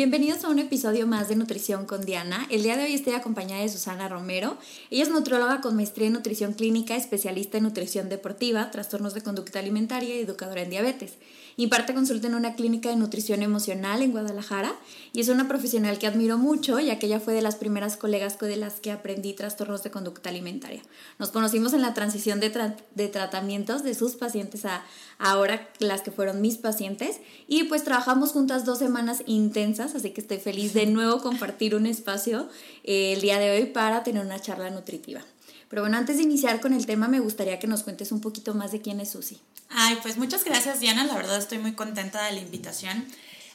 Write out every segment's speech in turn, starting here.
Bienvenidos a un episodio más de Nutrición con Diana. El día de hoy estoy acompañada de Susana Romero. Ella es nutrióloga con maestría en nutrición clínica, especialista en nutrición deportiva, trastornos de conducta alimentaria y educadora en diabetes. Imparte consulta en una clínica de nutrición emocional en Guadalajara y es una profesional que admiro mucho, ya que ella fue de las primeras colegas de las que aprendí trastornos de conducta alimentaria. Nos conocimos en la transición de, de tratamientos de sus pacientes a ahora las que fueron mis pacientes y pues trabajamos juntas dos semanas intensas, así que estoy feliz de nuevo compartir un espacio eh, el día de hoy para tener una charla nutritiva. Pero bueno, antes de iniciar con el tema, me gustaría que nos cuentes un poquito más de quién es Susi. Ay, pues muchas gracias Diana, la verdad estoy muy contenta de la invitación.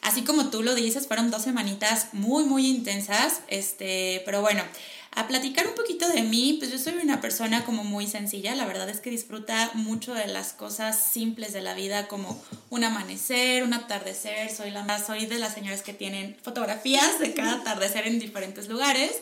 Así como tú lo dices, fueron dos semanitas muy, muy intensas, este, pero bueno, a platicar un poquito de mí, pues yo soy una persona como muy sencilla, la verdad es que disfruta mucho de las cosas simples de la vida, como un amanecer, un atardecer, soy, la, soy de las señoras que tienen fotografías de cada atardecer en diferentes lugares.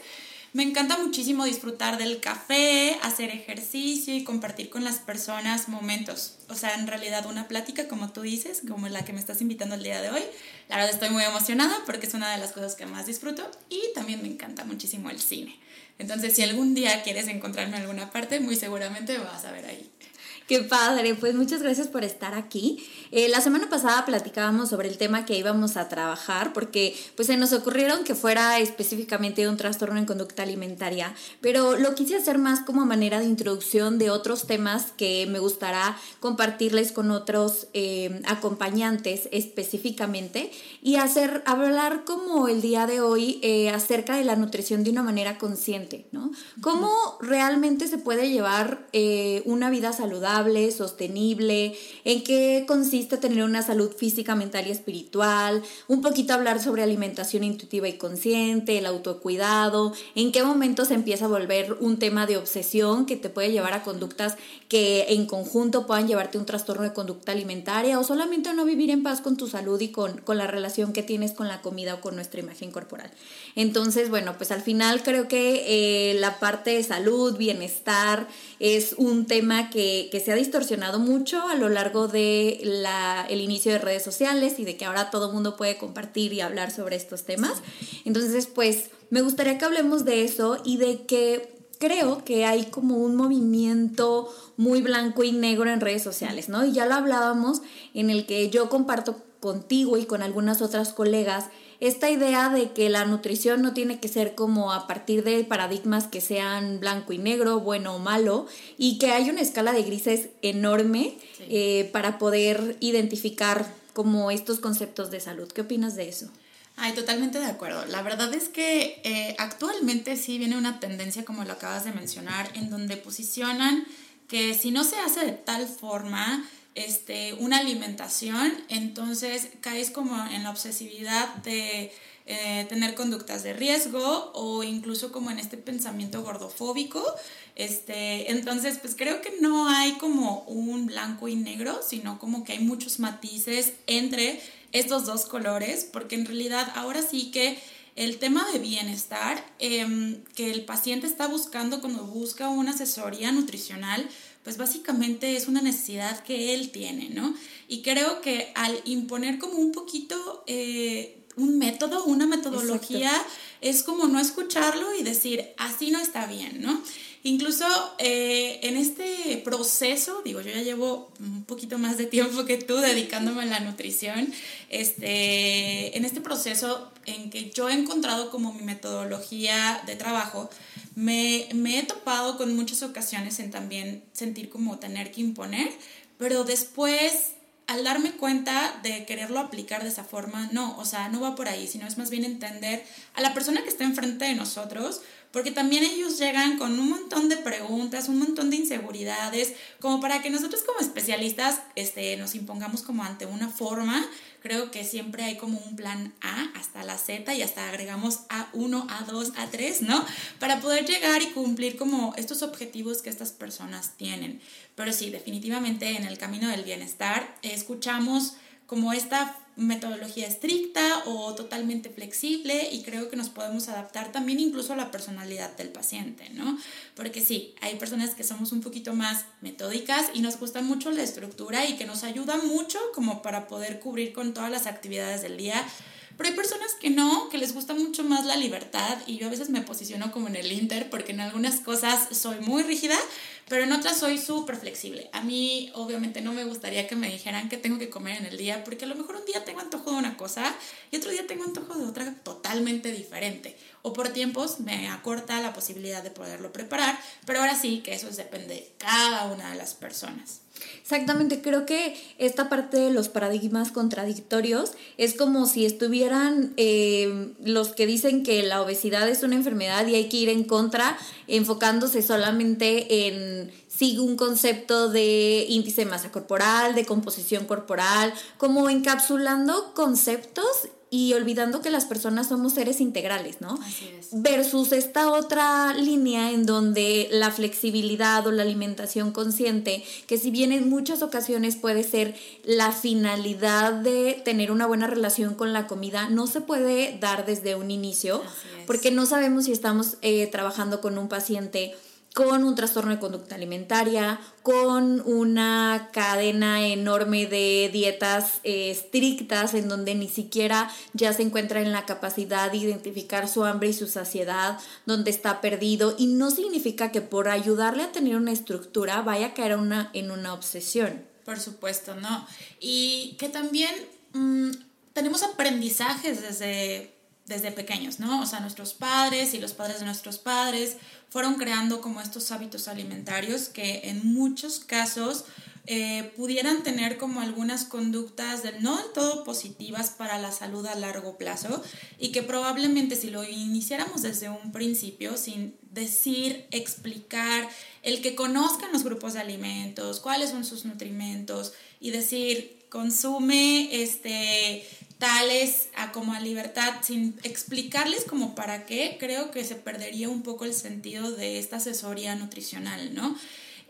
Me encanta muchísimo disfrutar del café, hacer ejercicio y compartir con las personas momentos. O sea, en realidad una plática, como tú dices, como la que me estás invitando el día de hoy. La verdad estoy muy emocionada porque es una de las cosas que más disfruto y también me encanta muchísimo el cine. Entonces, si algún día quieres encontrarme en alguna parte, muy seguramente vas a ver ahí. Qué padre, pues muchas gracias por estar aquí. Eh, la semana pasada platicábamos sobre el tema que íbamos a trabajar porque pues se nos ocurrieron que fuera específicamente un trastorno en conducta alimentaria, pero lo quise hacer más como manera de introducción de otros temas que me gustará compartirles con otros eh, acompañantes específicamente y hacer hablar como el día de hoy eh, acerca de la nutrición de una manera consciente, ¿no? Cómo realmente se puede llevar una vida saludable sostenible, en qué consiste tener una salud física, mental y espiritual, un poquito hablar sobre alimentación intuitiva y consciente, el autocuidado, en qué momento se empieza a volver un tema de obsesión que te puede llevar a conductas que en conjunto puedan llevarte a un trastorno de conducta alimentaria o solamente no vivir en paz con tu salud y con, con la relación que tienes con la comida o con nuestra imagen corporal. Entonces, bueno, pues al final creo que eh, la parte de salud, bienestar, es un tema que se ha distorsionado mucho a lo largo de el inicio de redes sociales y de que ahora todo el mundo puede compartir y hablar sobre estos temas. Entonces, pues me gustaría que hablemos de eso y de que creo que hay como un movimiento muy blanco y negro en redes sociales, ¿no? Y ya lo hablábamos en el que yo comparto contigo y con algunas otras colegas esta idea de que la nutrición no tiene que ser como a partir de paradigmas que sean blanco y negro, bueno o malo, y que hay una escala de grises enorme eh, para poder identificar como estos conceptos de salud. ¿Qué opinas de eso? Ay, totalmente de acuerdo. La verdad es que eh, actualmente sí viene una tendencia, como lo acabas de mencionar, en donde posicionan que si no se hace de tal forma, este, una alimentación, entonces caes como en la obsesividad de eh, tener conductas de riesgo o incluso como en este pensamiento gordofóbico. Este, entonces, pues creo que no hay como un blanco y negro, sino como que hay muchos matices entre estos dos colores, porque en realidad ahora sí que el tema de bienestar em, que el paciente está buscando cuando busca una asesoría nutricional, pues básicamente es una necesidad que él tiene, ¿no? Y creo que al imponer como un poquito eh, un método, una metodología, es como no escucharlo y decir, así no está bien, ¿no? Incluso eh, en este proceso, digo, yo ya llevo un poquito más de tiempo que tú dedicándome a la nutrición, este, en este proceso en que yo he encontrado como mi metodología de trabajo, me, me he topado con muchas ocasiones en también sentir como tener que imponer, pero después al darme cuenta de quererlo aplicar de esa forma, no, o sea, no va por ahí, sino es más bien entender a la persona que está enfrente de nosotros, porque también ellos llegan con un montón de preguntas, un montón de inseguridades, como para que nosotros como especialistas este, nos impongamos como ante una forma. Creo que siempre hay como un plan A hasta la Z y hasta agregamos A1, A2, A3, ¿no? Para poder llegar y cumplir como estos objetivos que estas personas tienen. Pero sí, definitivamente en el camino del bienestar escuchamos como esta metodología estricta o totalmente flexible y creo que nos podemos adaptar también incluso a la personalidad del paciente, ¿no? Porque sí, hay personas que somos un poquito más metódicas y nos gusta mucho la estructura y que nos ayuda mucho como para poder cubrir con todas las actividades del día pero hay personas que no, que les gusta mucho más la libertad y yo a veces me posiciono como en el Inter porque en algunas cosas soy muy rígida, pero en otras soy súper flexible. A mí obviamente no me gustaría que me dijeran que tengo que comer en el día porque a lo mejor un día tengo antojo de una cosa y otro día tengo antojo de otra totalmente diferente. O por tiempos me acorta la posibilidad de poderlo preparar, pero ahora sí que eso depende de cada una de las personas. Exactamente, creo que esta parte de los paradigmas contradictorios es como si estuvieran eh, los que dicen que la obesidad es una enfermedad y hay que ir en contra, enfocándose solamente en sigue un concepto de índice de masa corporal, de composición corporal, como encapsulando conceptos y olvidando que las personas somos seres integrales, ¿no? Así es. Versus esta otra línea en donde la flexibilidad o la alimentación consciente, que si bien en muchas ocasiones puede ser la finalidad de tener una buena relación con la comida, no se puede dar desde un inicio, porque no sabemos si estamos eh, trabajando con un paciente con un trastorno de conducta alimentaria, con una cadena enorme de dietas eh, estrictas en donde ni siquiera ya se encuentra en la capacidad de identificar su hambre y su saciedad, donde está perdido y no significa que por ayudarle a tener una estructura vaya a caer en una obsesión. Por supuesto, ¿no? Y que también mm, tenemos aprendizajes desde desde pequeños, ¿no? O sea, nuestros padres y los padres de nuestros padres fueron creando como estos hábitos alimentarios que en muchos casos eh, pudieran tener como algunas conductas del no del todo positivas para la salud a largo plazo y que probablemente si lo iniciáramos desde un principio sin decir, explicar, el que conozcan los grupos de alimentos, cuáles son sus nutrimentos y decir, consume este tales a como a libertad sin explicarles como para qué, creo que se perdería un poco el sentido de esta asesoría nutricional, ¿no?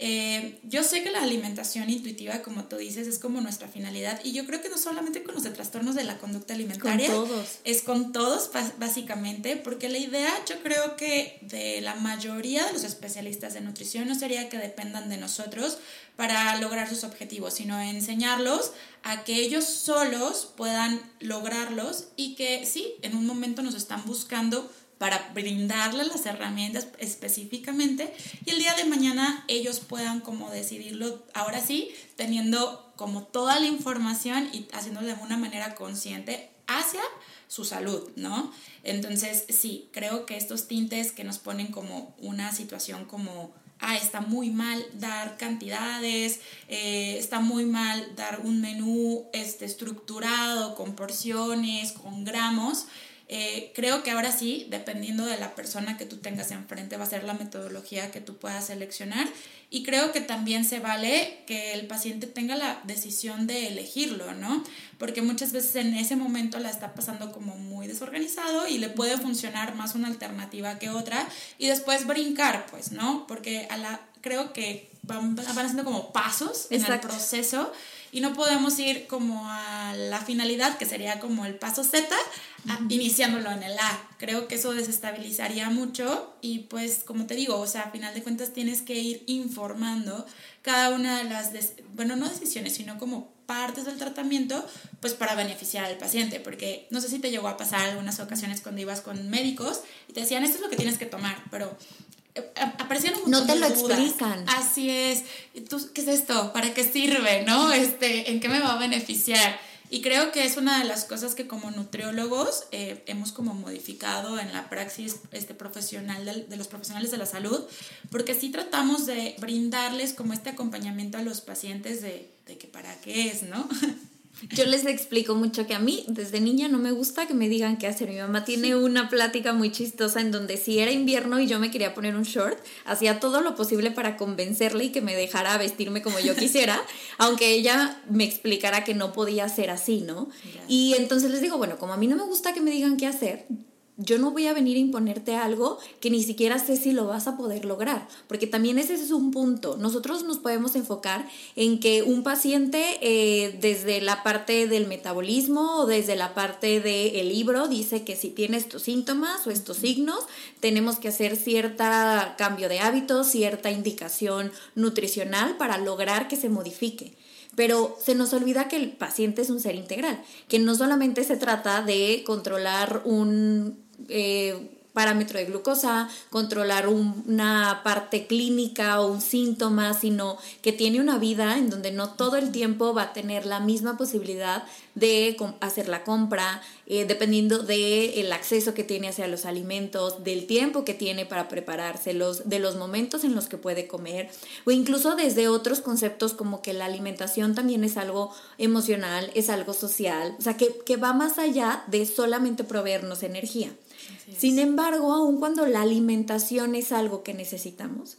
Eh, yo sé que la alimentación intuitiva, como tú dices, es como nuestra finalidad y yo creo que no solamente con los de trastornos de la conducta alimentaria, con todos. es con todos básicamente, porque la idea yo creo que de la mayoría de los especialistas de nutrición no sería que dependan de nosotros para lograr sus objetivos, sino enseñarlos a que ellos solos puedan lograrlos y que sí, en un momento nos están buscando para brindarles las herramientas específicamente y el día de mañana ellos puedan como decidirlo ahora sí teniendo como toda la información y haciéndolo de una manera consciente hacia su salud, ¿no? Entonces, sí, creo que estos tintes que nos ponen como una situación como, ah, está muy mal dar cantidades, eh, está muy mal dar un menú este, estructurado, con porciones, con gramos, eh, creo que ahora sí, dependiendo de la persona que tú tengas enfrente, va a ser la metodología que tú puedas seleccionar. Y creo que también se vale que el paciente tenga la decisión de elegirlo, ¿no? Porque muchas veces en ese momento la está pasando como muy desorganizado y le puede funcionar más una alternativa que otra y después brincar, pues, ¿no? Porque a la, creo que van, van haciendo como pasos en el proceso y no podemos ir como a la finalidad, que sería como el paso Z, iniciándolo en el A. Creo que eso desestabilizaría mucho y pues como te digo, o sea, a final de cuentas tienes que ir informando cada una de las, bueno, no decisiones, sino como partes del tratamiento, pues para beneficiar al paciente, porque no sé si te llegó a pasar algunas ocasiones cuando ibas con médicos y te decían, esto es lo que tienes que tomar, pero aparecían un No te lo explican. Así es. ¿Qué es esto? ¿Para qué sirve? ¿No? Este, ¿En qué me va a beneficiar? Y creo que es una de las cosas que como nutriólogos eh, hemos como modificado en la praxis este, profesional de, de, los profesionales de la salud, porque sí tratamos de brindarles como este acompañamiento a los pacientes de, de que para qué es, ¿no? Yo les explico mucho que a mí desde niña no me gusta que me digan qué hacer. Mi mamá tiene una plática muy chistosa en donde si era invierno y yo me quería poner un short, hacía todo lo posible para convencerle y que me dejara vestirme como yo quisiera, aunque ella me explicara que no podía ser así, ¿no? Y entonces les digo, bueno, como a mí no me gusta que me digan qué hacer, yo no voy a venir a imponerte algo que ni siquiera sé si lo vas a poder lograr, porque también ese es un punto. Nosotros nos podemos enfocar en que un paciente eh, desde la parte del metabolismo o desde la parte del libro dice que si tiene estos síntomas o estos signos, tenemos que hacer cierto cambio de hábitos, cierta indicación nutricional para lograr que se modifique pero se nos olvida que el paciente es un ser integral, que no solamente se trata de controlar un eh, parámetro de glucosa, controlar una parte clínica o un síntoma, sino que tiene una vida en donde no todo el tiempo va a tener la misma posibilidad de hacer la compra, eh, dependiendo del acceso que tiene hacia los alimentos, del tiempo que tiene para preparárselos, de los momentos en los que puede comer, o incluso desde otros conceptos como que la alimentación también es algo emocional, es algo social, o sea, que, que va más allá de solamente proveernos energía. Sin embargo, aun cuando la alimentación es algo que necesitamos,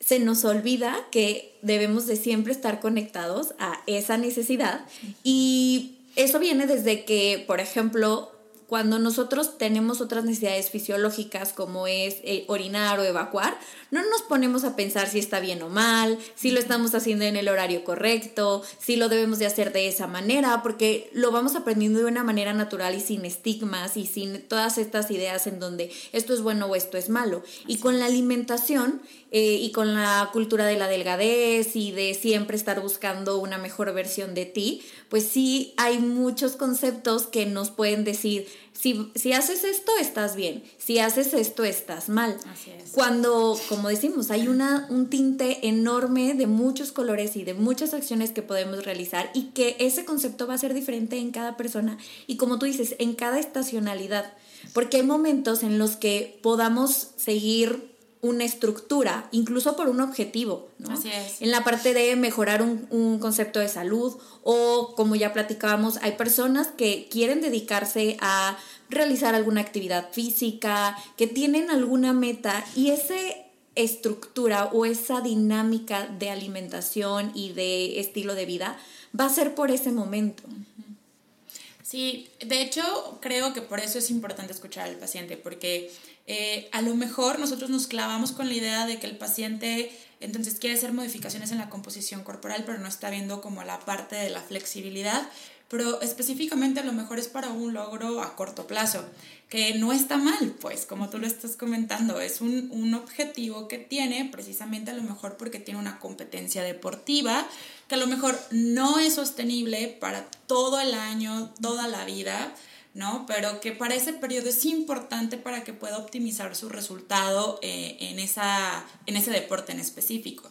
se nos olvida que debemos de siempre estar conectados a esa necesidad y eso viene desde que, por ejemplo, cuando nosotros tenemos otras necesidades fisiológicas como es eh, orinar o evacuar, no nos ponemos a pensar si está bien o mal, si lo estamos haciendo en el horario correcto, si lo debemos de hacer de esa manera, porque lo vamos aprendiendo de una manera natural y sin estigmas y sin todas estas ideas en donde esto es bueno o esto es malo. Y con la alimentación eh, y con la cultura de la delgadez y de siempre estar buscando una mejor versión de ti, pues sí hay muchos conceptos que nos pueden decir, si, si haces esto, estás bien. Si haces esto, estás mal. Así es. Cuando, como decimos, hay una, un tinte enorme de muchos colores y de muchas acciones que podemos realizar y que ese concepto va a ser diferente en cada persona y como tú dices, en cada estacionalidad. Porque hay momentos en los que podamos seguir una estructura, incluso por un objetivo, ¿no? Así es. En la parte de mejorar un, un, concepto de salud o, como ya platicábamos, hay personas que quieren dedicarse a realizar alguna actividad física, que tienen alguna meta y esa estructura o esa dinámica de alimentación y de estilo de vida va a ser por ese momento. Sí, de hecho creo que por eso es importante escuchar al paciente, porque eh, a lo mejor nosotros nos clavamos con la idea de que el paciente entonces quiere hacer modificaciones en la composición corporal, pero no está viendo como la parte de la flexibilidad, pero específicamente a lo mejor es para un logro a corto plazo, que no está mal, pues como tú lo estás comentando, es un, un objetivo que tiene precisamente a lo mejor porque tiene una competencia deportiva, que a lo mejor no es sostenible para todo el año, toda la vida, ¿no? Pero que para ese periodo es importante para que pueda optimizar su resultado eh, en, esa, en ese deporte en específico.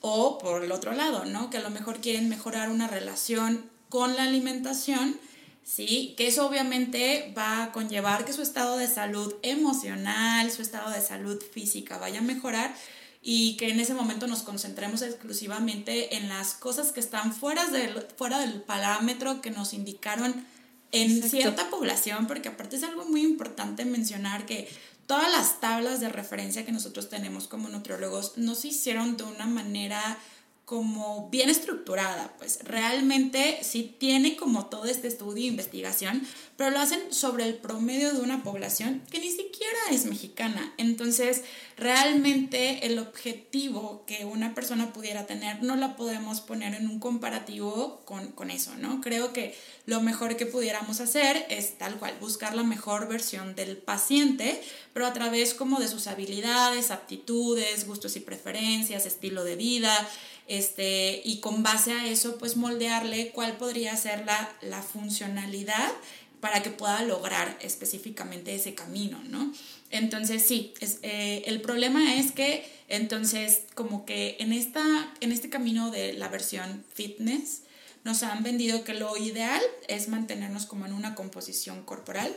O por el otro lado, ¿no? Que a lo mejor quieren mejorar una relación con la alimentación, ¿sí? Que eso obviamente va a conllevar que su estado de salud emocional, su estado de salud física vaya a mejorar y que en ese momento nos concentremos exclusivamente en las cosas que están fuera del, fuera del parámetro que nos indicaron en cierta población, porque aparte es algo muy importante mencionar que todas las tablas de referencia que nosotros tenemos como nutriólogos no se hicieron de una manera como bien estructurada, pues realmente sí tiene como todo este estudio e investigación, pero lo hacen sobre el promedio de una población que ni siquiera es mexicana. Entonces, realmente el objetivo que una persona pudiera tener no la podemos poner en un comparativo con, con eso, ¿no? Creo que lo mejor que pudiéramos hacer es tal cual, buscar la mejor versión del paciente, pero a través como de sus habilidades, aptitudes, gustos y preferencias, estilo de vida, este, y con base a eso, pues moldearle cuál podría ser la, la funcionalidad para que pueda lograr específicamente ese camino, ¿no? Entonces, sí, eh, el problema es que entonces como que en, esta, en este camino de la versión fitness, nos han vendido que lo ideal es mantenernos como en una composición corporal,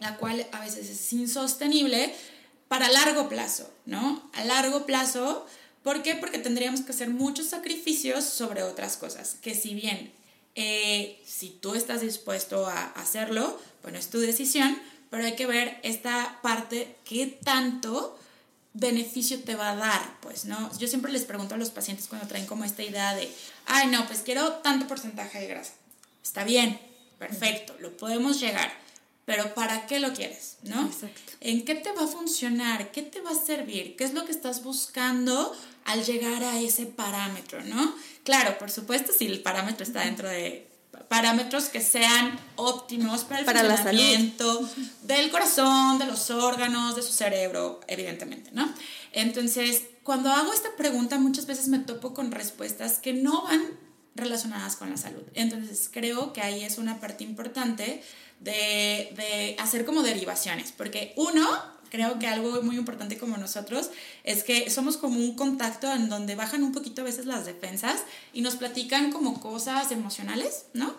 la cual a veces es insostenible para largo plazo, ¿no? A largo plazo, ¿por qué? Porque tendríamos que hacer muchos sacrificios sobre otras cosas, que si bien Eh, si tú estás dispuesto a hacerlo, bueno, es tu decisión, pero hay que ver esta parte, qué tanto beneficio te va a dar, pues, ¿no? Yo siempre les pregunto a los pacientes cuando traen como esta idea de, ay, no, pues quiero tanto porcentaje de grasa. Está bien, perfecto, lo podemos llegar, pero ¿para qué lo quieres, no? Exacto. ¿En qué te va a funcionar? ¿Qué te va a servir? ¿Qué es lo que estás buscando al llegar a ese parámetro, no? Claro, por supuesto, si el parámetro está dentro de parámetros que sean óptimos para el funcionamiento del corazón, de los órganos, de su cerebro, evidentemente, ¿no? Entonces, cuando hago esta pregunta, muchas veces me topo con respuestas que no van relacionadas con la salud. Entonces, creo que ahí es una parte importante de, de hacer como derivaciones, porque uno, creo que algo muy importante como nosotros es que somos como un contacto en donde bajan un poquito a veces las defensas y nos platican como cosas emocionales, ¿no?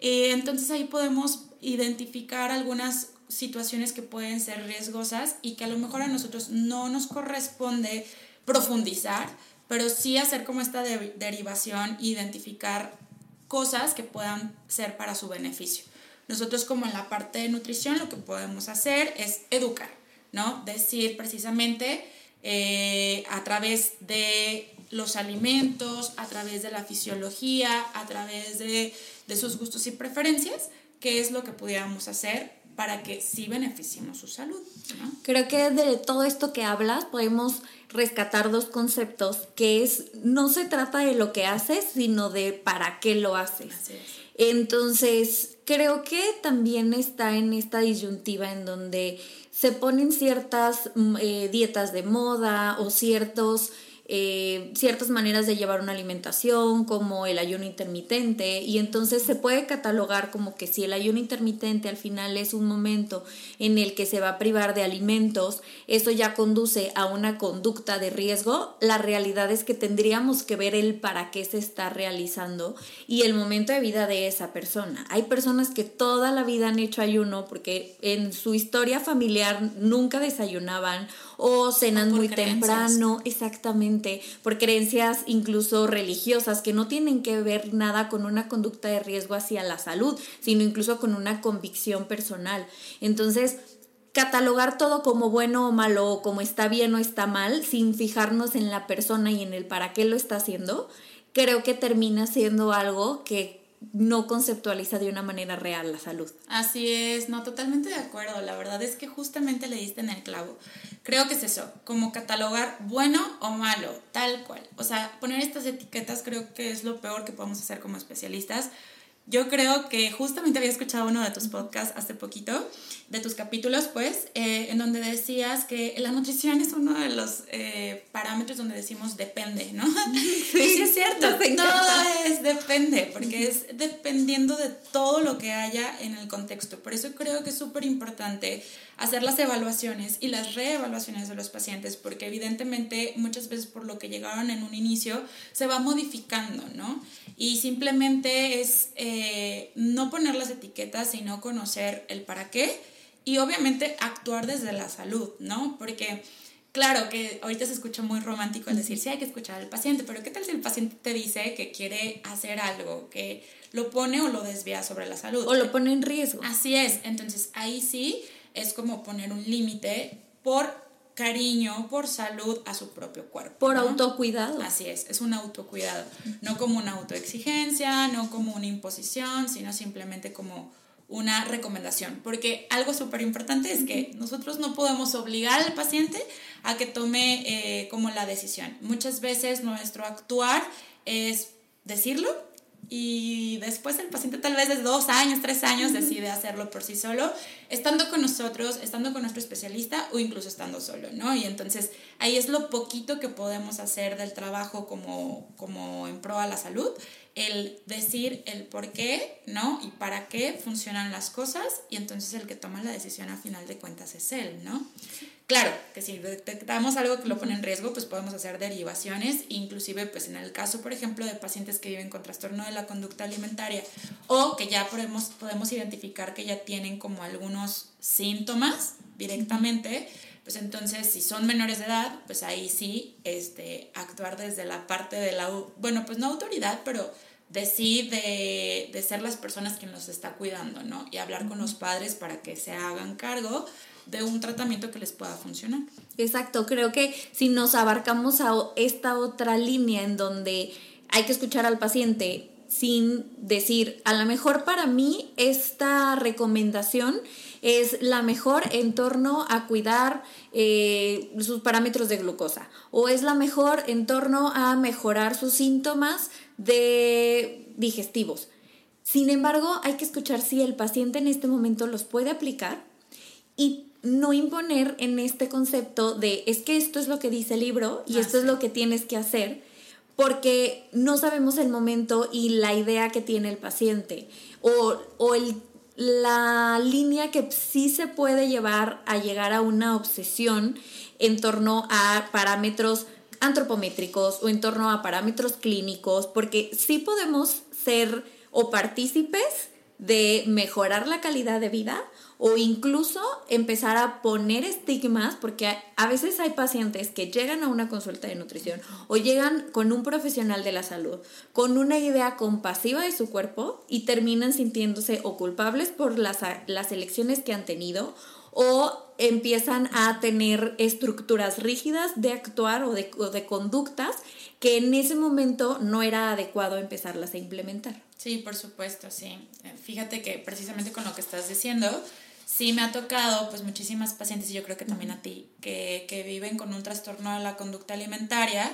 Eh, entonces ahí podemos identificar algunas situaciones que pueden ser riesgosas y que a lo mejor a nosotros no nos corresponde profundizar, pero sí hacer como esta derivación, identificar cosas que puedan ser para su beneficio. Nosotros como en la parte de nutrición lo que podemos hacer es educar. ¿no? Decir precisamente eh, a través de los alimentos, a través de la fisiología, a través de, sus gustos y preferencias, qué es lo que pudiéramos hacer para que sí beneficiemos su salud. Creo que de todo esto que hablas podemos rescatar dos conceptos, que es no se trata de lo que haces, sino de para qué lo haces. Entonces, creo que también está en esta disyuntiva en donde se ponen ciertas mm, eh, dietas de moda o ciertos eh, ciertas maneras de llevar una alimentación, como el ayuno intermitente, y entonces se puede catalogar como que si el ayuno intermitente al final es un momento en el que se va a privar de alimentos, eso ya conduce a una conducta de riesgo, la realidad es que tendríamos que ver el para qué se está realizando y el momento de vida de esa persona. Hay personas que toda la vida han hecho ayuno porque en su historia familiar nunca desayunaban o cenan muy temprano, exactamente, por creencias incluso religiosas que no tienen que ver nada con una conducta de riesgo hacia la salud, sino incluso con una convicción personal. Entonces, catalogar todo como bueno o malo o como está bien o está mal sin fijarnos en la persona y en el para qué lo está haciendo, creo que termina siendo algo que no conceptualiza de una manera real la salud. Así es, no, totalmente de acuerdo. La verdad es que justamente le diste en el clavo. Creo que es eso, como catalogar bueno o malo, tal cual. O sea, poner estas etiquetas creo que es lo peor que podemos hacer como especialistas. Yo creo que justamente había escuchado uno de tus podcasts hace poquito de tus capítulos, pues, eh, en donde decías que la nutrición es uno de los eh, parámetros donde decimos depende, ¿no? Sí, es cierto, todo es depende, porque es dependiendo de todo lo que haya en el contexto. Por eso creo que es súper importante hacer las evaluaciones y las reevaluaciones de los pacientes, porque evidentemente muchas veces por lo que llegaron en un inicio se va modificando, ¿no? Y simplemente es eh, no poner las etiquetas, sino conocer el para qué y obviamente actuar desde la salud, ¿no? Porque claro que ahorita se escucha muy romántico el decir, sí hay que escuchar al paciente, pero ¿qué tal si el paciente te dice que quiere hacer algo, que lo pone o lo desvía sobre la salud? O lo pone en riesgo. Así es, entonces ahí sí es como poner un límite por cariño, por salud a su propio cuerpo. Por autocuidado. Así es, es un autocuidado, no como una autoexigencia, no como una imposición, sino simplemente como una recomendación, porque algo súper importante es que nosotros no podemos obligar al paciente a que tome eh, como la decisión. Muchas veces nuestro actuar es decirlo y después el paciente tal vez de dos años, tres años decide hacerlo por sí solo, estando con nosotros, estando con nuestro especialista o incluso estando solo, ¿no? Y entonces ahí es lo poquito que podemos hacer del trabajo como, como en pro a la salud el decir el por qué, ¿no? Y para qué funcionan las cosas y entonces el que toma la decisión a final de cuentas es él, ¿no? Claro, que si detectamos algo que lo pone en riesgo, pues podemos hacer derivaciones, inclusive pues en el caso, por ejemplo, de pacientes que viven con trastorno de la conducta alimentaria o que ya podemos, podemos identificar que ya tienen como algunos síntomas directamente, pues entonces si son menores de edad, pues ahí sí este, actuar desde la parte de la, bueno, pues no autoridad, pero de sí, de, de ser las personas quien los está cuidando, ¿no? Y hablar con los padres para que se hagan cargo de un tratamiento que les pueda funcionar. Exacto, creo que si nos abarcamos a esta otra línea en donde hay que escuchar al paciente sin decir, a lo mejor para mí esta recomendación es la mejor en torno a cuidar eh, sus parámetros de glucosa o es la mejor en torno a mejorar sus síntomas de digestivos. Sin embargo, hay que escuchar si el paciente en este momento los puede aplicar y no imponer en este concepto de es que esto es lo que dice el libro y esto es lo que tienes que hacer, porque no sabemos el momento y la idea que tiene el paciente o, o el, la línea que sí se puede llevar a llegar a una obsesión en torno a parámetros antropométricos o en torno a parámetros clínicos, porque sí podemos ser o partícipes de mejorar la calidad de vida o incluso empezar a poner estigmas, porque a veces hay pacientes que llegan a una consulta de nutrición o llegan con un profesional de la salud, con una idea compasiva de su cuerpo y terminan sintiéndose o culpables por las, las elecciones que han tenido o empiezan a tener estructuras rígidas de actuar o de, o de conductas que en ese momento no era adecuado empezarlas a implementar. Sí, por supuesto, sí. Fíjate que precisamente con lo que estás diciendo, sí me ha tocado pues muchísimas pacientes y yo creo que también a ti que, que viven con un trastorno de la conducta alimentaria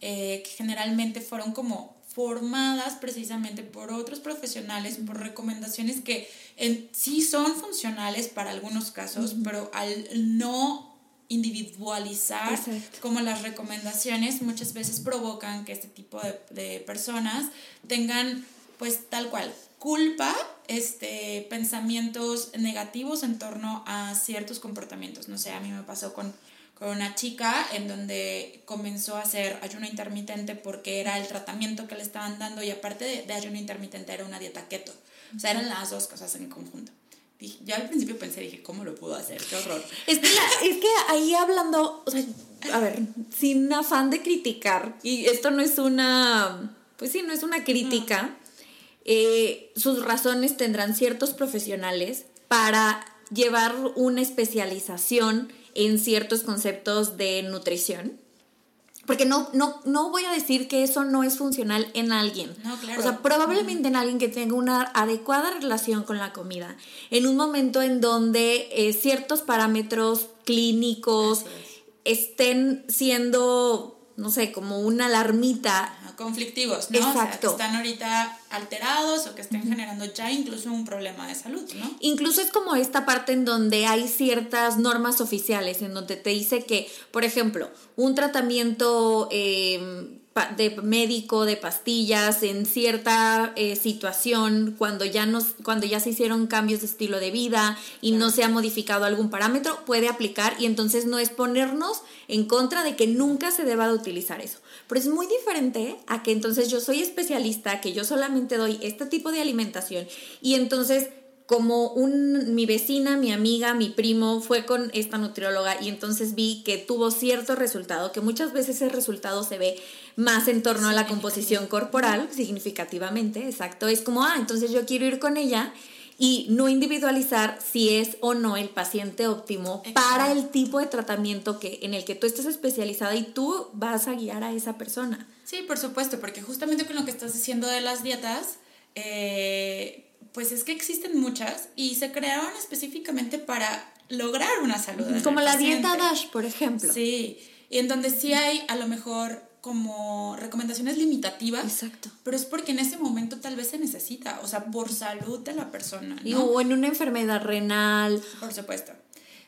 eh, que generalmente fueron como formadas precisamente por otros profesionales, por recomendaciones que en, sí son funcionales para algunos casos, pero al no individualizar como las recomendaciones muchas veces provocan que este tipo de, de personas tengan pues tal cual culpa, este, pensamientos negativos en torno a ciertos comportamientos. No sé, a mí me pasó con, con una chica en donde comenzó a hacer ayuno intermitente porque era el tratamiento que le estaban dando y aparte de, ayuno intermitente era una dieta keto. O sea, eran las dos cosas en conjunto. Dije, yo al principio pensé, dije, ¿cómo lo puedo hacer? Qué horror. Es que, es que ahí hablando, o sea, a ver, sin afán de criticar, y esto no es una, pues sí, no es una crítica, eh, sus razones tendrán ciertos profesionales para llevar una especialización en ciertos conceptos de nutrición. Porque no, no, no voy a decir que eso no es funcional en alguien. O sea, probablemente en alguien que tenga una adecuada relación con la comida. En un momento en donde eh, ciertos parámetros clínicos estén siendo no sé, como una alarmita. Conflictivos, ¿no? Exacto. que están ahorita alterados o que estén generando ya incluso un problema de salud, ¿no? Incluso es como esta parte en donde hay ciertas normas oficiales, en donde te dice que, por ejemplo, un tratamiento eh, de médico, de pastillas, en cierta eh, situación, cuando ya, nos, cuando ya se hicieron cambios de estilo de vida y no se ha modificado algún parámetro, puede aplicar y entonces no es ponernos en contra de que nunca se deba de utilizar eso. Pero es muy diferente a que entonces yo soy especialista, que yo solamente doy este tipo de alimentación y entonces como un, mi vecina, mi amiga, mi primo fue con esta nutrióloga y entonces vi que tuvo cierto resultado, que muchas veces ese resultado se ve más en torno a la composición corporal, significativamente, exacto. Es como, ah, entonces yo quiero ir con ella y no individualizar si es o no el paciente óptimo para el tipo de tratamiento que, en el que tú estés especializada y tú vas a guiar a esa persona. Sí, por supuesto, porque justamente con lo que estás diciendo de las dietas, eh, pues es que existen muchas y se crearon específicamente para lograr una salud. Como la dieta DASH, por ejemplo. Sí, y en donde sí hay a lo mejor como recomendaciones limitativas. Exacto. Pero es porque en ese momento tal vez se necesita, o sea, por salud de la persona. ¿no? O en una enfermedad renal. Por supuesto.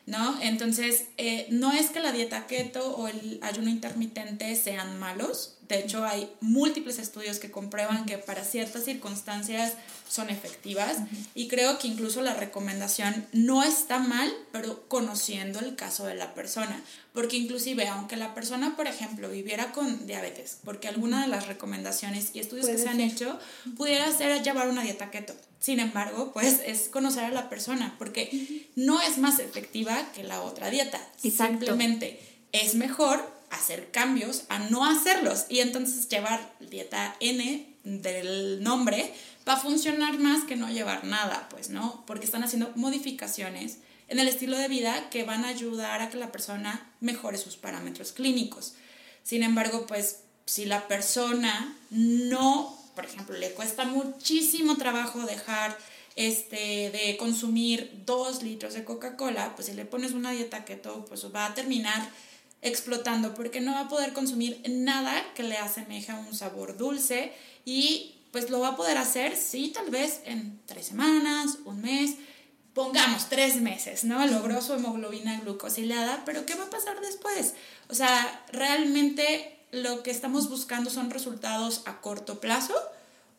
¿No? Entonces, eh, no es que la dieta keto o el ayuno intermitente sean malos, de hecho, hay múltiples estudios que comprueban que para ciertas circunstancias son efectivas y creo que incluso la recomendación no está mal, pero conociendo el caso de la persona. Porque inclusive, aunque la persona, por ejemplo, viviera con diabetes, porque alguna de las recomendaciones y estudios que se han hecho pudiera ser llevar una dieta keto. Sin embargo, pues es conocer a la persona, porque no es más efectiva que la otra dieta. Simplemente es mejor hacer cambios a no hacerlos y entonces llevar dieta N del nombre, va a funcionar más que no llevar nada, pues, ¿no? Porque están haciendo modificaciones en el estilo de vida que van a ayudar a que la persona mejore sus parámetros clínicos. Sin embargo, pues, si la persona no, por ejemplo, le cuesta muchísimo trabajo dejar este, de consumir dos litros de Coca-Cola, pues si le pones una dieta keto, pues va a terminar explotando porque no va a poder consumir nada que le asemeje a un sabor dulce y pues lo va a poder hacer, sí, tal vez en tres semanas, un mes, pongamos tres meses, ¿no? Logró su hemoglobina glucosilada, pero ¿qué va a pasar después? O sea, realmente lo que estamos buscando son resultados a corto plazo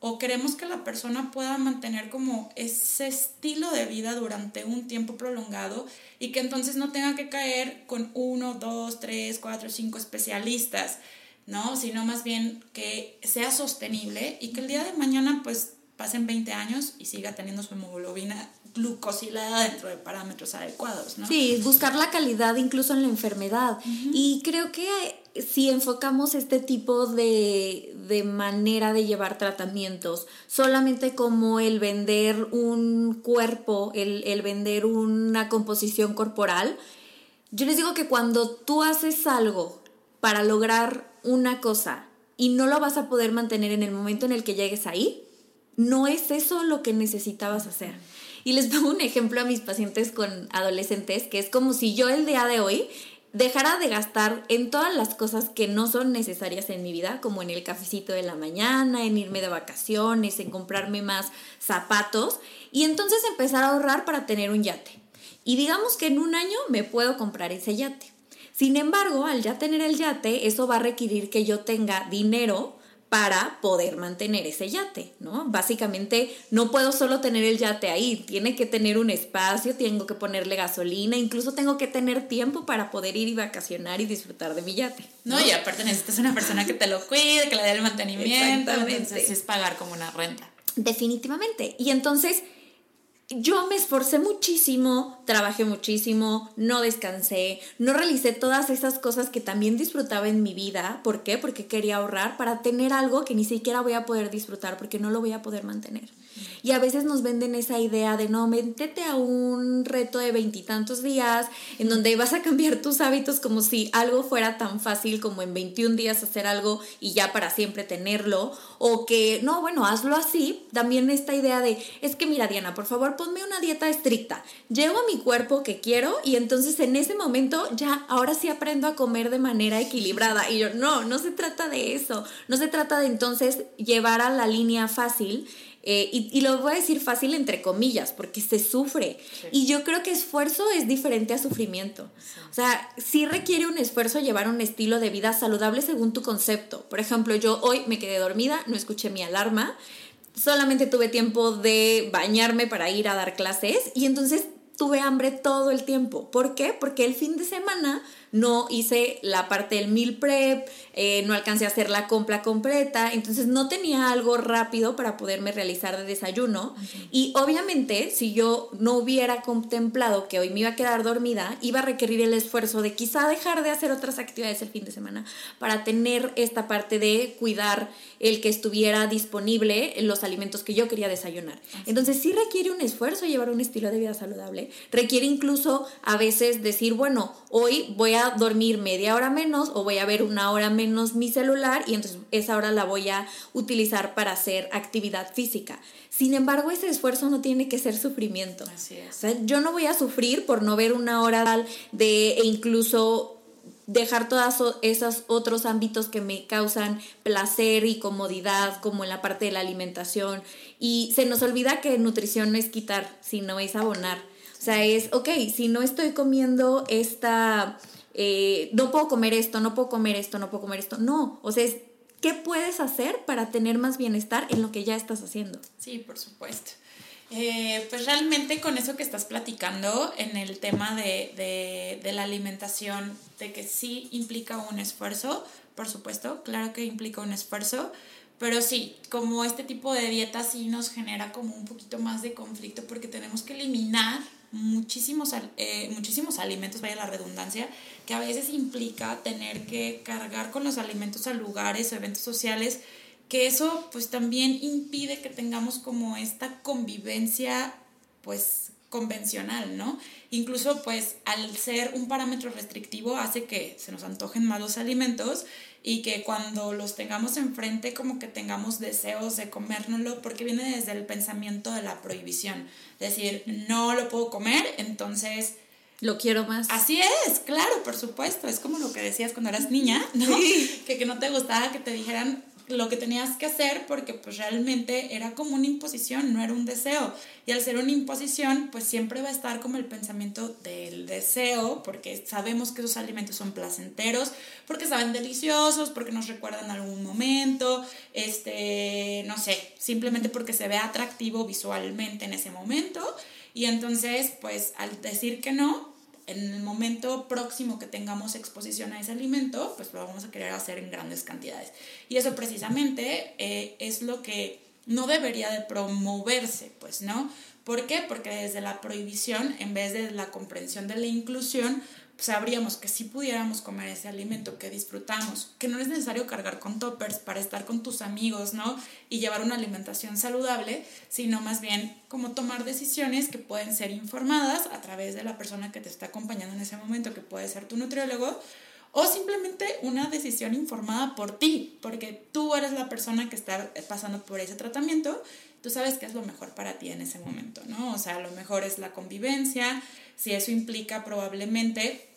o queremos que la persona pueda mantener como ese estilo de vida durante un tiempo prolongado y que entonces no tenga que caer con uno, dos, tres, cuatro, cinco especialistas, ¿no? Sino más bien que sea sostenible y que el día de mañana pues pasen 20 años y siga teniendo su hemoglobina glucosilada dentro de parámetros adecuados, ¿no? Sí, buscar la calidad incluso en la enfermedad. Y creo que si enfocamos este tipo de, de, manera de llevar tratamientos solamente como el vender un cuerpo, el, el vender una composición corporal, yo les digo que cuando tú haces algo para lograr una cosa y no lo vas a poder mantener en el momento en el que llegues ahí, no es eso lo que necesitabas hacer. Y les pongo un ejemplo a mis pacientes con adolescentes, que es como si yo el día de hoy dejara de gastar en todas las cosas que no son necesarias en mi vida, como en el cafecito de la mañana, en irme de vacaciones, en comprarme más zapatos, y entonces empezar a ahorrar para tener un yate. Y digamos que en un año me puedo comprar ese yate. Sin embargo, al ya tener el yate, eso va a requerir que yo tenga dinero para poder mantener ese yate, ¿no? Básicamente no puedo solo tener el yate ahí, tiene que tener un espacio, tengo que ponerle gasolina, incluso tengo que tener tiempo para poder ir y vacacionar y disfrutar de mi yate. No, y aparte necesitas una persona que te lo cuide, que le dé el mantenimiento, entonces es pagar como una renta. Definitivamente. Y entonces yo me esforcé muchísimo, trabajé muchísimo, no descansé, no realicé todas esas cosas que también disfrutaba en mi vida. ¿Por qué? Porque quería ahorrar para tener algo que ni siquiera voy a poder disfrutar porque no lo voy a poder mantener. Y a veces nos venden esa idea de no, métete a un reto de veintitantos días en donde vas a cambiar tus hábitos como si algo fuera tan fácil como en 21 días hacer algo y ya para siempre tenerlo. O que, no, bueno, hazlo así. También esta idea de, es que mira Diana, por favor ponme una dieta estricta. Llego a mi cuerpo que quiero y entonces en ese momento ya, ahora sí aprendo a comer de manera equilibrada. Y yo, no, no se trata de eso. No se trata de entonces llevar a la línea fácil eh, y, lo voy a decir fácil entre comillas, porque se sufre. Y yo creo que esfuerzo es diferente a sufrimiento. O sea, sí requiere un esfuerzo llevar un estilo de vida saludable según tu concepto. Por ejemplo, yo hoy me quedé dormida, no escuché mi alarma, solamente tuve tiempo de bañarme para ir a dar clases y entonces tuve hambre todo el tiempo. ¿Por qué? Porque el fin de semana no hice la parte del meal prep, eh, no alcancé a hacer la compra completa, entonces no tenía algo rápido para poderme realizar de desayuno. Y obviamente, si yo no hubiera contemplado que hoy me iba a quedar dormida, iba a requerir el esfuerzo de quizá dejar de hacer otras actividades el fin de semana para tener esta parte de cuidar el que estuviera disponible los alimentos que yo quería desayunar. Entonces sí requiere un esfuerzo llevar un estilo de vida saludable, requiere incluso a veces decir, bueno, hoy voy a dormir media hora menos o voy a ver una hora menos mi celular y entonces esa hora la voy a utilizar para hacer actividad física. Sin embargo, ese esfuerzo no tiene que ser sufrimiento. Así es. yo no voy a sufrir por no ver una hora de e incluso dejar todos esos otros ámbitos que me causan placer y comodidad, como en la parte de la alimentación. Y se nos olvida que nutrición no es quitar, sino es abonar. O sea, es, ok, si no estoy comiendo esta eh, no puedo comer esto, no puedo comer esto, no puedo comer esto. No, o sea, es qué puedes hacer para tener más bienestar en lo que ya estás haciendo. Sí, por supuesto. Eh, pues realmente con eso que estás platicando en el tema de, de, de, la alimentación, de que sí implica un esfuerzo, por supuesto, claro que implica un esfuerzo, pero sí, como este tipo de dieta sí nos genera como un poquito más de conflicto porque tenemos que eliminar muchísimos, eh, muchísimos alimentos, vaya la redundancia, que a veces implica tener que cargar con los alimentos a lugares o eventos sociales que eso pues también impide que tengamos como esta convivencia pues convencional, ¿no? Incluso pues al ser un parámetro restrictivo hace que se nos antojen más los alimentos y que cuando los tengamos enfrente como que tengamos deseos de comérnoslo porque viene desde el pensamiento de la prohibición. Decir, no lo puedo comer, entonces lo quiero más. Así es, claro, por supuesto. Es como lo que decías cuando eras niña, ¿no? Que, que no te gustaba que te dijeran lo que tenías que hacer porque pues realmente era como una imposición, no era un deseo. Y al ser una imposición, pues siempre va a estar como el pensamiento del deseo, porque sabemos que esos alimentos son placenteros, porque saben deliciosos, porque nos recuerdan algún momento, este, no sé, simplemente porque se ve atractivo visualmente en ese momento. Y entonces, pues al decir que no, en el momento próximo que tengamos exposición a ese alimento, pues lo vamos a querer hacer en grandes cantidades. Y eso precisamente eh, es lo que no debería de promoverse, pues, ¿no? ¿Por qué? Porque desde la prohibición, en vez de la comprensión de la inclusión, sabríamos que si pudiéramos comer ese alimento que disfrutamos, que no es necesario cargar con toppers para estar con tus amigos, ¿no? Y llevar una alimentación saludable, sino más bien como tomar decisiones que pueden ser informadas a través de la persona que te está acompañando en ese momento, que puede ser tu nutriólogo, o simplemente una decisión informada por ti, porque tú eres la persona que está pasando por ese tratamiento, tú sabes qué es lo mejor para ti en ese momento, ¿no? O sea, lo mejor es la convivencia, si eso implica probablemente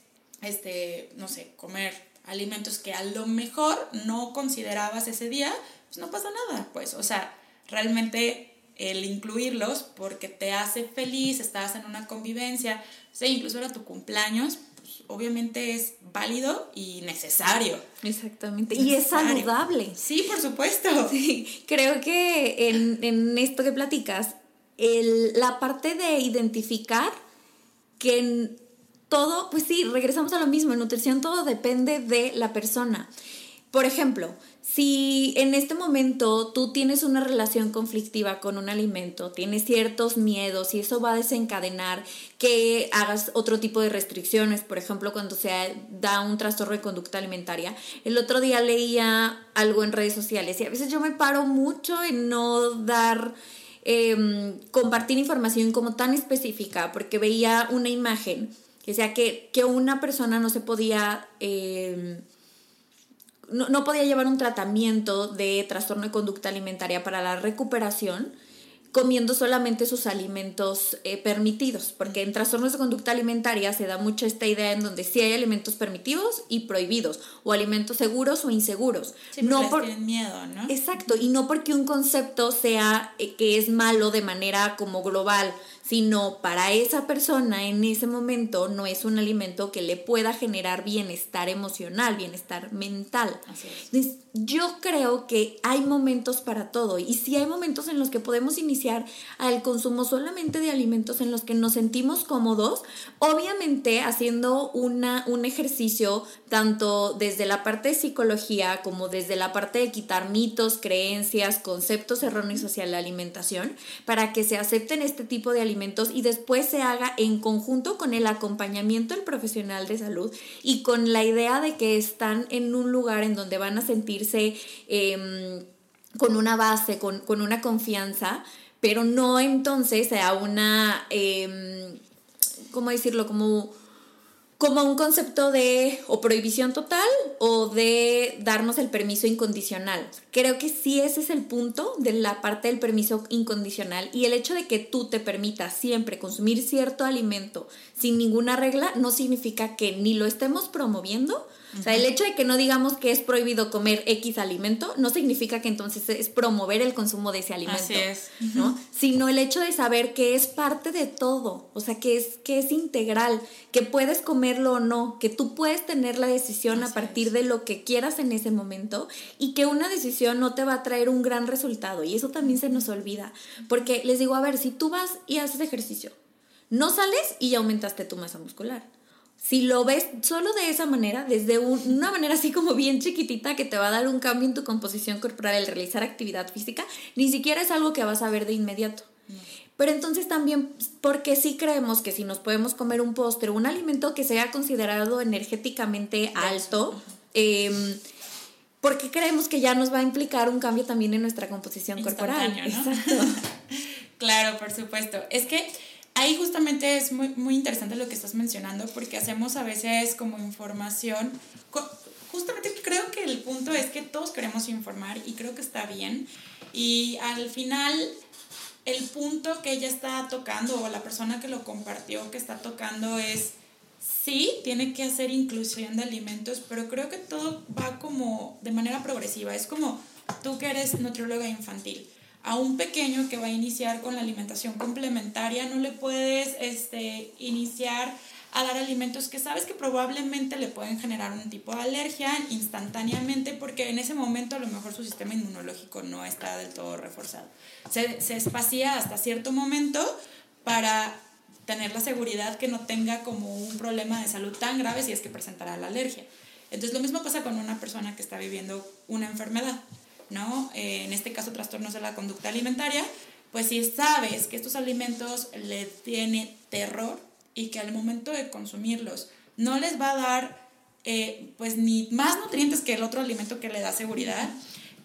este, no sé, comer alimentos que a lo mejor no considerabas ese día, pues no pasa nada, pues, o sea, realmente el incluirlos porque te hace feliz, estás en una convivencia, o incluso era tu cumpleaños, pues obviamente es válido y necesario. Exactamente. Y es saludable. Sí, por supuesto. Sí, creo que en, en esto que platicas, el, la parte de identificar que todo, pues sí, regresamos a lo mismo, en nutrición todo depende de la persona. Por ejemplo, si en este momento tú tienes una relación conflictiva con un alimento, tienes ciertos miedos y eso va a desencadenar que hagas otro tipo de restricciones, por ejemplo, cuando se da un trastorno de conducta alimentaria. El otro día leía algo en redes sociales y a veces yo me paro mucho en no dar... Em, compartir información como tan específica porque veía una imagen que sea que, una persona no se podía, em, no, podía llevar un tratamiento de trastorno de conducta alimentaria para la recuperación comiendo solamente sus alimentos eh, permitidos, porque en trastornos de conducta alimentaria se da mucho esta idea en donde sí hay alimentos permitidos y prohibidos, o alimentos seguros o inseguros. no por tienen miedo, ¿no? Exacto, y no porque un concepto sea eh, que es malo de manera como global, sino para esa persona en ese momento no es un alimento que le pueda generar bienestar emocional, bienestar mental. Así yo creo que hay momentos para todo y si hay momentos en los que podemos iniciar al consumo solamente de alimentos en los que nos sentimos cómodos, obviamente haciendo una, un ejercicio tanto desde la parte de psicología como desde la parte de quitar mitos, creencias, conceptos erróneos hacia la alimentación, para que se acepten este tipo de alimentos y después se haga en conjunto con el acompañamiento del profesional de salud y con la idea de que están en un lugar en donde van a sentirse em, con una base, con, una confianza, pero no entonces a una, eh, ¿cómo decirlo? Como como un concepto de o prohibición total o de darnos el permiso incondicional. Creo que sí ese es el punto de la parte del permiso incondicional y el hecho de que tú te permitas siempre consumir cierto alimento sin ninguna regla no significa que ni lo estemos promoviendo o sea, el hecho de que no digamos que es prohibido comer X alimento no significa que entonces es promover el consumo de ese alimento. Así es. ¿no? Sino el hecho de saber que es parte de todo, o sea, que es, que es integral, que puedes comerlo o no, que tú puedes tener la decisión a partir de lo que quieras en ese momento y que una decisión no te va a traer un gran resultado. Y eso también se nos olvida. Porque les digo, a ver, si tú vas y haces ejercicio, no sales y ya aumentaste tu masa muscular si lo ves solo de esa manera, desde una manera así como bien chiquitita que te va a dar un cambio en tu composición corporal el realizar actividad física, ni siquiera es algo que vas a ver de inmediato. Pero entonces también, porque sí creemos que si nos podemos comer un postre, un alimento que sea considerado energéticamente alto, eh, porque creemos que ya nos va a implicar un cambio también en nuestra composición corporal. ¿no? Exacto. claro, por supuesto. Es que ahí justamente es muy, muy interesante lo que estás mencionando porque hacemos a veces como información, justamente creo que el punto es que todos queremos informar y creo que está bien y al final el punto que ella está tocando o la persona que lo compartió que está tocando es sí, tiene que hacer inclusión de alimentos, pero creo que todo va como de manera progresiva. Es como tú que eres nutrióloga infantil a un pequeño que va a iniciar con la alimentación complementaria, no le puedes este, iniciar a dar alimentos que sabes que probablemente le pueden generar un tipo de alergia instantáneamente porque en ese momento a lo mejor su sistema inmunológico no está del todo reforzado. Se, se espacía hasta cierto momento para tener la seguridad que no tenga como un problema de salud tan grave si es que presentará la alergia. Entonces lo mismo pasa con una persona que está viviendo una enfermedad. ¿No? Eh, en este caso trastornos de la conducta alimentaria, pues si sabes que estos alimentos le tiene terror y que al momento de consumirlos no les va a dar eh, pues ni más nutrientes que el otro alimento que le da seguridad,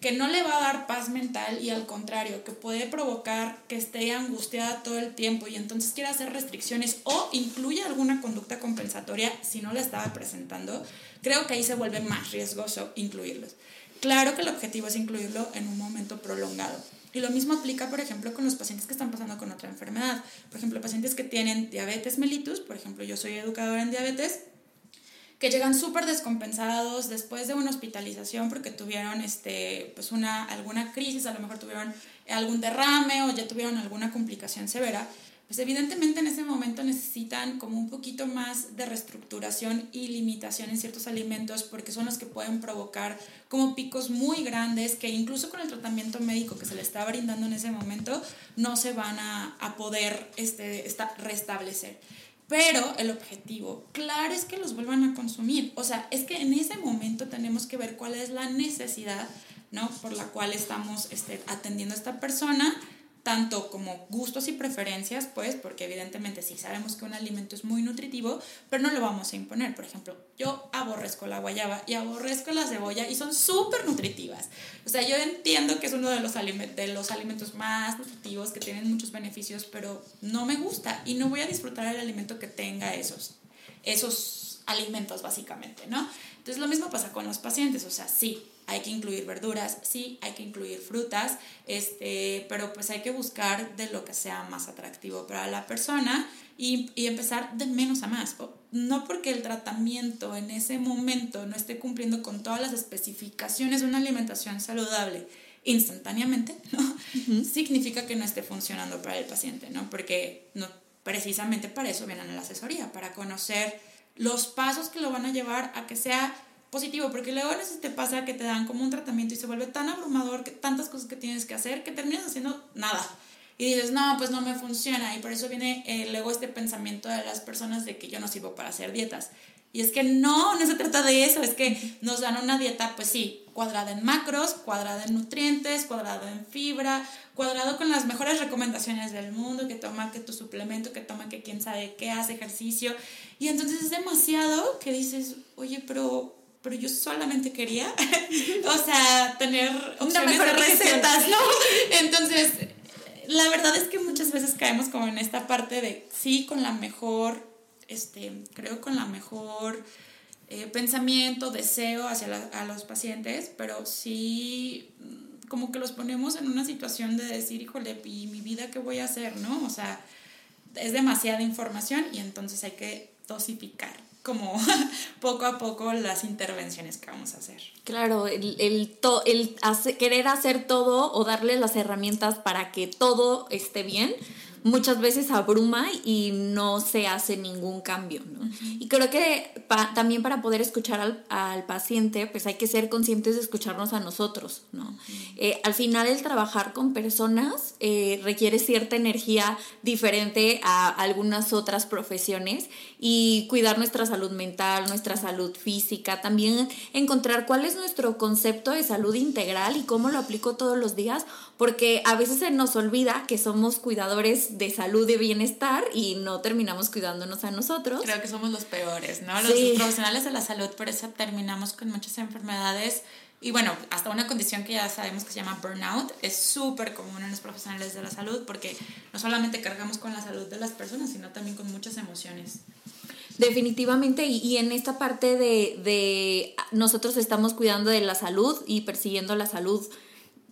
que no le va a dar paz mental y al contrario, que puede provocar que esté angustiada todo el tiempo y entonces quiera hacer restricciones o incluye alguna conducta compensatoria si no la estaba presentando, creo que ahí se vuelve más riesgoso incluirlos. Claro que el objetivo es incluirlo en un momento prolongado. Y lo mismo aplica, por ejemplo, con los pacientes que están pasando con otra enfermedad. Por ejemplo, pacientes que tienen diabetes mellitus, por ejemplo, yo soy educadora en diabetes, que llegan súper descompensados después de una hospitalización porque tuvieron este, pues una, alguna crisis, a lo mejor tuvieron algún derrame o ya tuvieron alguna complicación severa pues evidentemente en ese momento necesitan como un poquito más de reestructuración y limitación en ciertos alimentos porque son los que pueden provocar como picos muy grandes que incluso con el tratamiento médico que se le está brindando en ese momento no se van a, poder este, restablecer. Pero el objetivo, claro, es que los vuelvan a consumir. O sea, es que en ese momento tenemos que ver cuál es la necesidad, ¿no? Por la cual estamos este, atendiendo a esta persona tanto como gustos y preferencias, pues, porque evidentemente sí sabemos que un alimento es muy nutritivo, pero no lo vamos a imponer. Por ejemplo, yo aborrezco la guayaba y aborrezco la cebolla y son súper nutritivas. O sea, yo entiendo que es uno de los, de los alimentos más nutritivos, que tienen muchos beneficios, pero no me gusta y no voy a disfrutar el alimento que tenga esos, esos alimentos, básicamente, ¿no? Entonces, lo mismo pasa con los pacientes, o sea, sí, hay que incluir verduras, sí, hay que incluir frutas, este, pero pues hay que buscar de lo que sea más atractivo para la persona y, y empezar de menos a más. No porque el tratamiento en ese momento no esté cumpliendo con todas las especificaciones de una alimentación saludable instantáneamente, ¿no? Significa que no esté funcionando para el paciente, ¿no? Porque no, precisamente para eso vienen a la asesoría, para conocer los pasos que lo van a llevar a que sea positivo, porque luego a veces te pasa que te dan como un tratamiento y se vuelve tan abrumador, que tantas cosas que tienes que hacer, que terminas haciendo nada. Y dices, no, pues no me funciona. Y por eso viene eh, luego este pensamiento de las personas de que yo no sirvo para hacer dietas. Y es que no, no se trata de eso, es que nos dan una dieta, pues sí, cuadrada en macros, cuadrada en nutrientes, cuadrada en fibra, cuadrado con las mejores recomendaciones del mundo, que toma que tu suplemento, que toma que quién sabe qué hace ejercicio. Y entonces es demasiado que dices, oye, pero pero yo solamente quería, o sea, tener opciones de recetas, ¿no? Entonces, la verdad es que muchas veces caemos como en esta parte de, sí, con la mejor, este, creo con la mejor eh, pensamiento, deseo hacia a los pacientes, pero sí mm, como que los ponemos en una situación de decir, híjole, ¿y mi vida qué voy a hacer, no? O sea, es demasiada información y entonces hay que dosificar como poco a poco las intervenciones que vamos a hacer. Claro, el, el, el querer hacer todo o darle las herramientas para que todo esté bien, muchas veces abruma y no se hace ningún cambio, ¿no? Y creo que también para poder escuchar al, al, paciente, pues hay que ser conscientes de escucharnos a nosotros, ¿no? Eh, al final el trabajar con personas eh, requiere cierta energía diferente a algunas otras profesiones y cuidar nuestra salud mental, nuestra salud física, también encontrar cuál es nuestro concepto de salud integral y cómo lo aplico todos los días, porque a veces se nos olvida que somos cuidadores de salud y bienestar y no terminamos cuidándonos a nosotros. Creo que somos los peores, ¿no? Los profesionales de la salud, por eso terminamos con muchas enfermedades y bueno, hasta una condición que ya sabemos que se llama burnout, es súper común en los profesionales de la salud porque no solamente cargamos con la salud de las personas, sino también con muchas emociones. Definitivamente, y, y en esta parte de, de nosotros estamos cuidando de la salud y persiguiendo la salud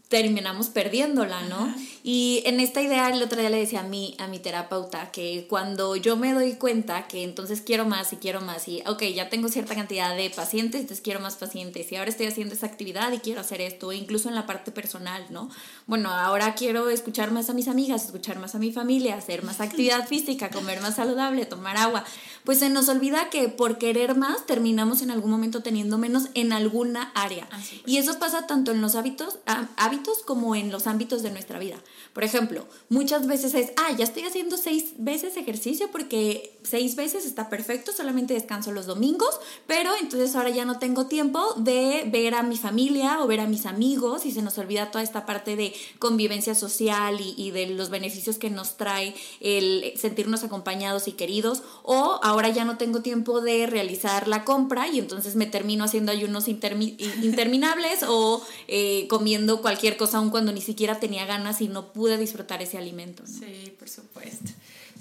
terminamos perdiéndola, ¿no? Y en esta idea el otro día le decía a mi, a mi terapeuta que cuando yo me doy cuenta que entonces quiero más y quiero más y, ok, ya tengo cierta cantidad de pacientes, entonces quiero más pacientes y ahora estoy haciendo esa actividad y quiero hacer esto, incluso en la parte personal, ¿no? Bueno, ahora quiero escuchar más a mis amigas, escuchar más a mi familia, hacer más actividad física, comer más saludable, tomar agua. Pues se nos olvida que por querer más terminamos en algún momento teniendo menos en alguna área. Y eso pasa tanto en los hábitos, hábitos como en los ámbitos de nuestra vida. Por ejemplo, muchas veces es, ah, ya estoy haciendo seis veces ejercicio porque seis veces está perfecto, solamente descanso los domingos, pero entonces ahora ya no tengo tiempo de ver a mi familia o ver a mis amigos y se nos olvida toda esta parte de convivencia social y, y de los beneficios que nos trae el sentirnos acompañados y queridos, o ahora ya no tengo tiempo de realizar la compra y entonces me termino haciendo ayunos interminables o eh, comiendo cualquier cosa aun cuando ni siquiera tenía ganas y no pude disfrutar ese alimento. Sí, por supuesto.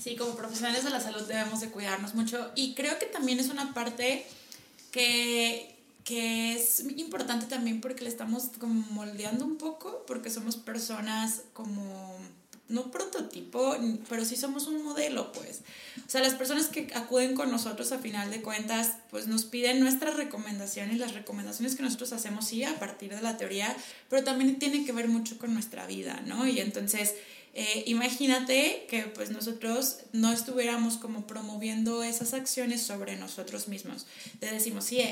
Sí, como profesionales de la salud debemos de cuidarnos mucho y creo que también es una parte que, que es importante también porque le estamos como moldeando un poco, porque somos personas como no prototipo, pero sí somos un modelo, pues. O sea, las personas que acuden con nosotros a final de cuentas, pues nos piden nuestras recomendaciones, las recomendaciones que nosotros hacemos, sí, a partir de la teoría, pero también tienen que ver mucho con nuestra vida, ¿no? Y entonces eh, imagínate que pues nosotros no estuviéramos como promoviendo esas acciones sobre nosotros mismos. Le decimos, sí,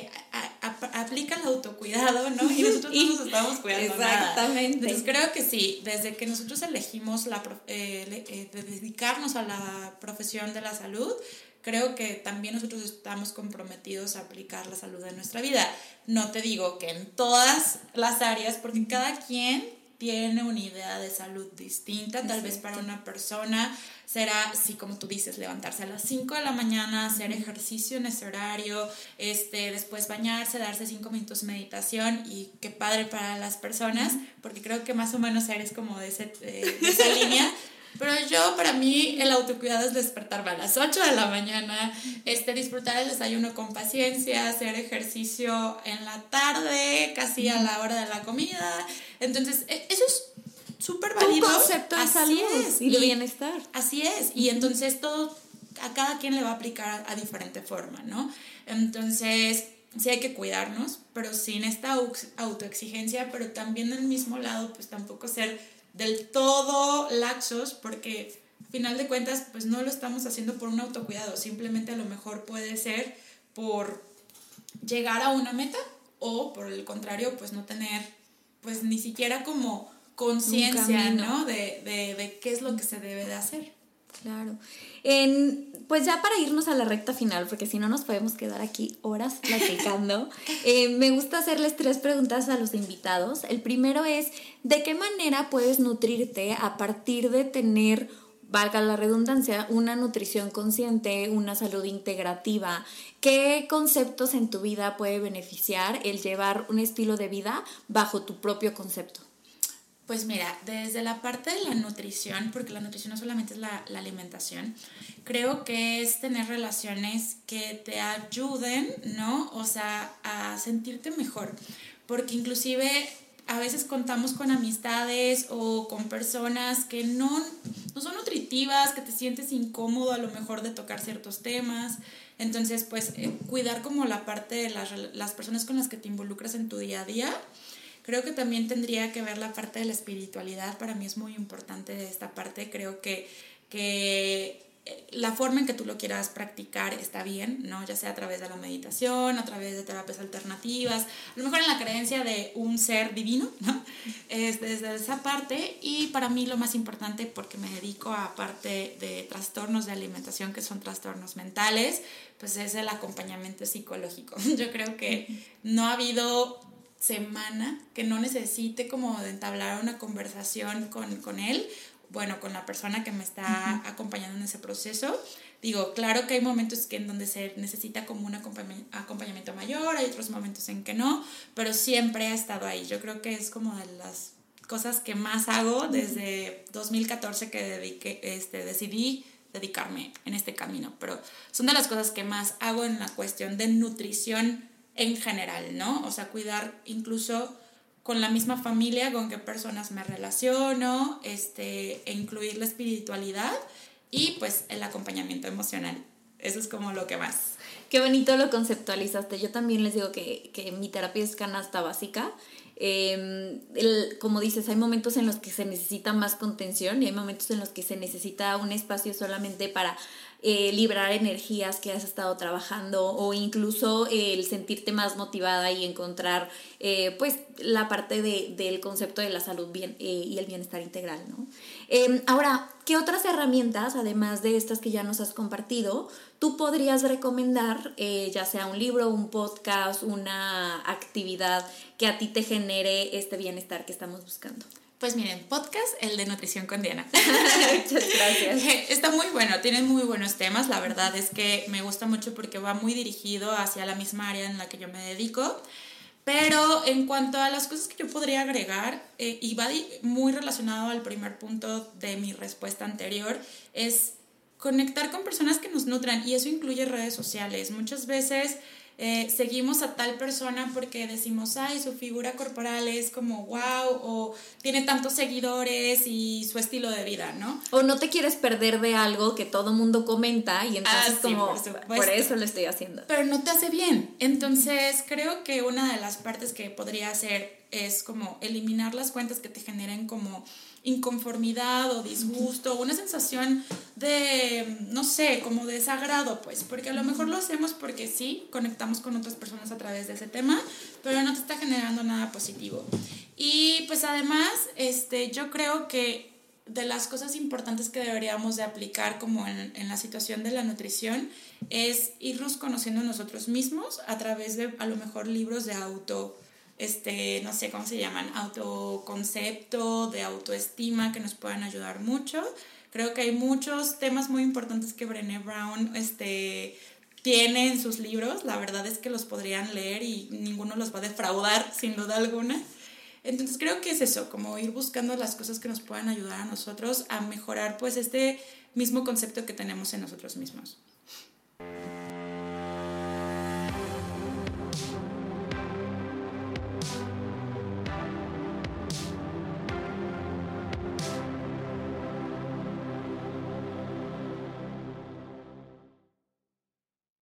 aplica el autocuidado, ¿no? Y nosotros no nos estamos cuidando Exactamente. Entonces creo que sí, desde que nosotros elegimos la, eh, eh, dedicarnos a la profesión de la salud, creo que también nosotros estamos comprometidos a aplicar la salud en nuestra vida. No te digo que en todas las áreas, porque cada quien tiene una idea de salud distinta. Tal vez para una persona será, sí, como tú dices, levantarse a las 5 de la mañana, hacer ejercicio en ese horario, este, después bañarse, darse 5 minutos de meditación y qué padre para las personas, porque creo que más o menos eres como de, ese, de esa línea. Pero yo, para mí, el autocuidado es despertarme a las 8 de la mañana, este, disfrutar el desayuno con paciencia, hacer ejercicio en la tarde, casi a la hora de la comida. Entonces, e, eso es súper válido. Un concepto de salud y de bienestar. Así es. Y entonces todo, a cada quien le va a aplicar a diferente forma, ¿no? Entonces, sí hay que cuidarnos, pero sin esta autoexigencia, pero también del mismo lado, pues tampoco ser del todo laxos porque al final de cuentas pues no lo estamos haciendo por un autocuidado, simplemente a lo mejor puede ser por llegar a una meta o por el contrario pues no tener pues ni siquiera como conciencia, ¿no? De, de, de qué es lo que se debe de hacer. Claro. En, pues ya para irnos a la recta final, porque si no nos podemos quedar aquí horas platicando, eh, me gusta hacerles tres preguntas a los invitados. El primero es, ¿de qué manera puedes nutrirte a partir de tener, valga la redundancia, una nutrición consciente, una salud integrativa? ¿Qué conceptos en tu vida puede beneficiar el llevar un estilo de vida bajo tu propio concepto? Pues mira, desde la parte de la nutrición, porque la nutrición no solamente es la, alimentación, creo que es tener relaciones que te ayuden, ¿no? O sea, a sentirte mejor. Porque inclusive a veces contamos con amistades o con personas que no, no son nutritivas, que te sientes incómodo a lo mejor de tocar ciertos temas. Entonces, pues eh, cuidar como la parte de las, las personas con las que te involucras en tu día a día Creo que también tendría que ver la parte de la espiritualidad, para mí es muy importante esta parte, creo que, que la forma en que tú lo quieras practicar está bien, ¿no? Ya sea a través de la meditación, a través de terapias alternativas, a lo mejor en la creencia de un ser divino, ¿no? Es desde esa parte y para mí lo más importante porque me dedico a parte de trastornos de alimentación que son trastornos mentales, pues es el acompañamiento psicológico. Yo creo que no ha habido semana que no necesite como entablar una conversación con, con él, bueno, con la persona que me está acompañando en ese proceso, Digo, claro que hay momentos que en donde se necesita como un acompañamiento mayor, hay otros momentos en que no, pero siempre ha estado ahí. Yo creo que es como de las cosas que más hago desde 2014 que dediqué, este, decidí dedicarme en este camino, pero son de las cosas que más hago en la cuestión de nutrición en general, ¿no? O sea, cuidar incluso con la misma familia, con qué personas me relaciono, este, e incluir la espiritualidad y pues el acompañamiento emocional. Eso es como lo que más. Qué bonito lo conceptualizaste. Yo también les digo que, que mi terapia es canasta básica eh, como dices, hay momentos en los que se necesita más contención y hay momentos en los que se necesita un espacio solamente para eh, librar energías que has estado trabajando o incluso el sentirte más motivada y encontrar eh, pues la parte de, del concepto de la salud bien, eh, y el bienestar integral. ¿no? Em, ahora, ¿qué otras herramientas, además de estas que ya nos has compartido, tú podrías recomendar, ya sea un libro, un podcast, una actividad que a ti te genere este bienestar que estamos buscando? Pues miren, podcast, el de Nutrición con Diana. Muchas gracias. Está muy bueno, tiene muy buenos temas. La verdad es que me gusta mucho porque va muy dirigido hacia la misma área en la que yo me dedico. Pero en cuanto a las cosas que yo podría agregar, eh, y va muy relacionado al primer punto de mi respuesta anterior, es conectar con personas que nos nutran y eso incluye redes sociales. Muchas veces eh, seguimos a tal persona porque decimos, ay, su figura corporal es como wow, o tiene tantos seguidores y su estilo de vida, ¿no? O no te quieres perder de algo que todo mundo comenta y entonces ah, como por, eso lo estoy haciendo. Pero no te hace bien. Entonces creo que una de las partes que podría hacer es como eliminar las cuentas que te generen como inconformidad o disgusto, una sensación de, no sé, como desagrado, pues, porque a lo mejor lo hacemos porque sí, conectamos con otras personas a través de ese tema, pero no te está generando nada positivo. Y pues además, este, yo creo que de las cosas importantes que deberíamos de aplicar como en, en, la situación de la nutrición es irnos conociendo nosotros mismos a través de a lo mejor libros de auto este, no sé cómo se llaman, autoconcepto, de autoestima que nos puedan ayudar mucho. Creo que hay muchos temas muy importantes que Brené Brown este, tiene en sus libros. La verdad es que los podrían leer y ninguno los va a defraudar, sin duda alguna. Entonces creo que es eso, como ir buscando las cosas que nos puedan ayudar a nosotros a mejorar pues este mismo concepto que tenemos en nosotros mismos.